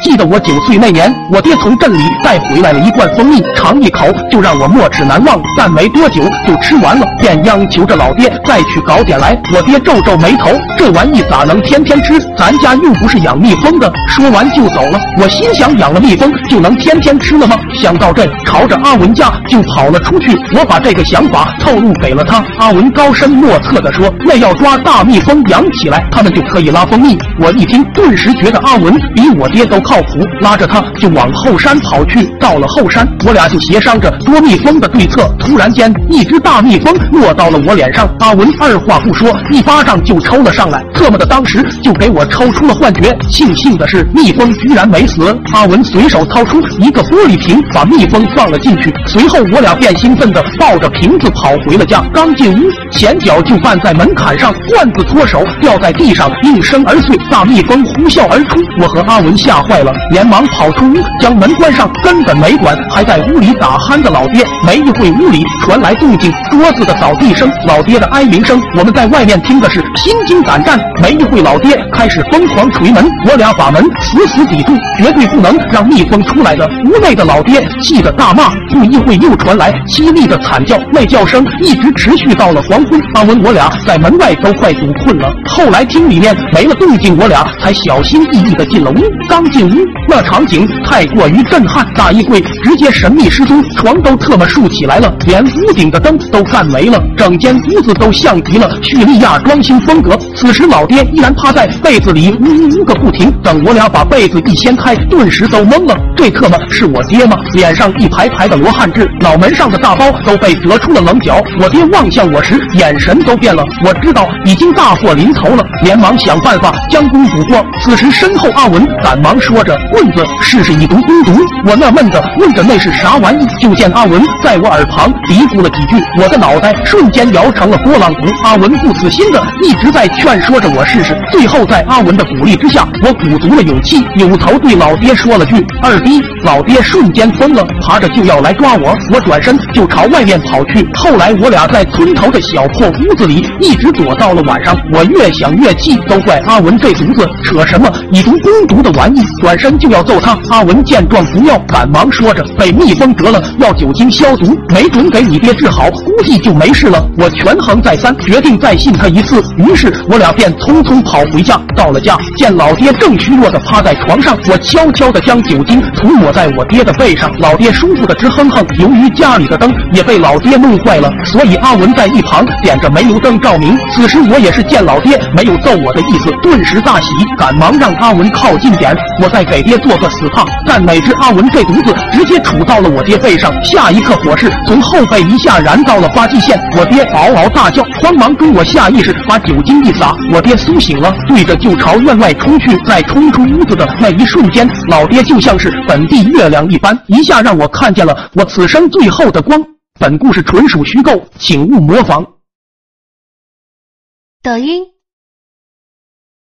记得我九岁那年，我爹从镇里带回来了一罐蜂蜜，尝一口就让我没齿难忘。但没多久就吃完了，便央求着老爹再去搞点来。我爹皱皱眉头，这玩意咋能天天吃？咱家又不是养蜜蜂的。说完就走了。我心想，养了蜜蜂就能天天吃了吗？想到这，朝着阿文家就跑了出去。我把这个想法透露给了他。阿文高深莫测的说：“那要抓大蜜蜂养起来，他们就可以拉蜂蜜。”我一听，顿时觉得阿文比我爹都。靠谱，拉着他就往后山跑去。到了后山，我俩就协商着捉蜜蜂的对策。突然间，一只大蜜蜂落到了我脸上，阿文二话不说，一巴掌就抽了上来。特么的，当时就给我抽出了幻觉。庆幸的是，蜜蜂居然没死。阿文随手掏出一个玻璃瓶，把蜜蜂放了进去。随后，我俩便兴奋地抱着瓶子跑回了家。刚进屋，前脚就绊在门槛上，罐子脱手掉在地上，应声而碎。大蜜蜂呼啸而出，我和阿文吓坏。坏了，连忙跑出屋，将门关上，根本没管还在屋里打鼾的老爹。没一会，屋里传来动静，桌子的扫地声，老爹的哀鸣声。我们在外面听的是心惊胆战。没一会，老爹开始疯狂捶门，我俩把门死死抵住，绝对不能让蜜蜂出来的。屋内的老爹气得大骂。不一会，又传来凄厉的惨叫，那叫声一直持续到了黄昏。阿文，我俩在门外都快堵困了。后来听里面没了动静，我俩才小心翼翼的进了屋。刚进。屋那场景太过于震撼，大衣柜直接神秘失踪，床都特么竖起来了，连屋顶的灯都干没了，整间屋子都像极了叙利亚装修风格。此时老爹依然趴在被子里呜呜呜个不停，等我俩把被子一掀开，顿时都懵了，这特么是我爹吗？脸上一排排的罗汉痣，脑门上的大包都被折出了棱角。我爹望向我时，眼神都变了，我知道已经大祸临头了，连忙想办法将功补过。此时身后阿文赶忙说。说着棍子试试一毒攻毒，我纳闷的问着那是啥玩意，就见阿文在我耳旁嘀咕了几句，我的脑袋瞬间摇成了拨浪鼓。阿文不死心的一直在劝说着我试试，最后在阿文的鼓励之下，我鼓足了勇气，扭头对老爹说了句二逼，老爹瞬间疯了，爬着就要来抓我，我转身就朝外面跑去。后来我俩在村头的小破屋子里一直躲到了晚上，我越想越气，都怪阿文这犊子扯什么以毒攻毒的玩意。转身就要揍他，阿文见状不妙，赶忙说着：“被蜜蜂蛰了，要酒精消毒，没准给你爹治好，估计就没事了。”我权衡再三，决定再信他一次。于是我俩便匆匆跑回家。到了家，见老爹正虚弱的趴在床上，我悄悄的将酒精涂抹在我爹的背上。老爹舒服的直哼哼。由于家里的灯也被老爹弄坏了，所以阿文在一旁点着煤油灯照明。此时我也是见老爹没有揍我的意思，顿时大喜，赶忙让阿文靠近点。我。再给爹做个死胖，但哪知阿文这犊子直接杵到了我爹背上，下一刻火势从后背一下燃到了发际线，我爹嗷嗷大叫，慌忙跟我下意识把酒精一撒，我爹苏醒了，对着就朝院外冲去，在冲出屋子的那一瞬间，老爹就像是本地月亮一般，一下让我看见了我此生最后的光。本故事纯属虚构，请勿模仿。抖音。